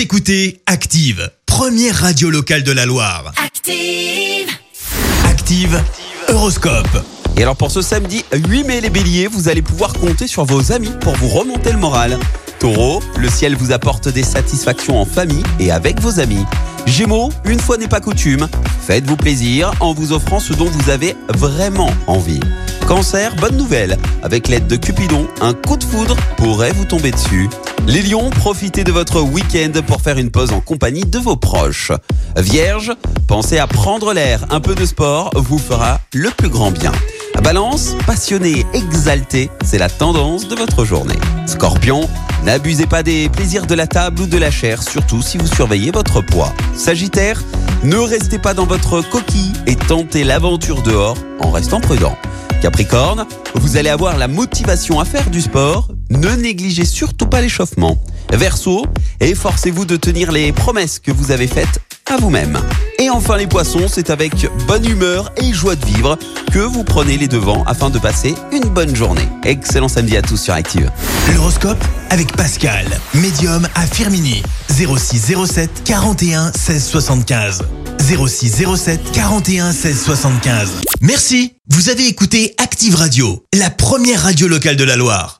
Vous écoutez Active, première radio locale de la Loire. Active. Active, Horoscope. Et alors pour ce samedi 8 mai les béliers, vous allez pouvoir compter sur vos amis pour vous remonter le moral. Taureau, le ciel vous apporte des satisfactions en famille et avec vos amis. Gémeaux, une fois n'est pas coutume, faites-vous plaisir en vous offrant ce dont vous avez vraiment envie. Cancer, bonne nouvelle, avec l'aide de Cupidon, un coup de foudre pourrait vous tomber dessus. Les lions, profitez de votre week-end pour faire une pause en compagnie de vos proches. Vierge, pensez à prendre l'air, un peu de sport vous fera le plus grand bien. Balance, passionné, exalté, c'est la tendance de votre journée. Scorpion, n'abusez pas des plaisirs de la table ou de la chair, surtout si vous surveillez votre poids. Sagittaire, ne restez pas dans votre coquille et tentez l'aventure dehors en restant prudent. Capricorne, vous allez avoir la motivation à faire du sport, ne négligez surtout pas l'échauffement. Verseau, efforcez-vous de tenir les promesses que vous avez faites à vous-même. Et enfin les poissons, c'est avec bonne humeur et joie de vivre que vous prenez les devants afin de passer une bonne journée. Excellent samedi à tous sur Active. L'horoscope avec Pascal, médium à Firmini. 06 07 41 16 75. 06 07 41 16 75. Merci, vous avez écouté Active Radio, la première radio locale de la Loire.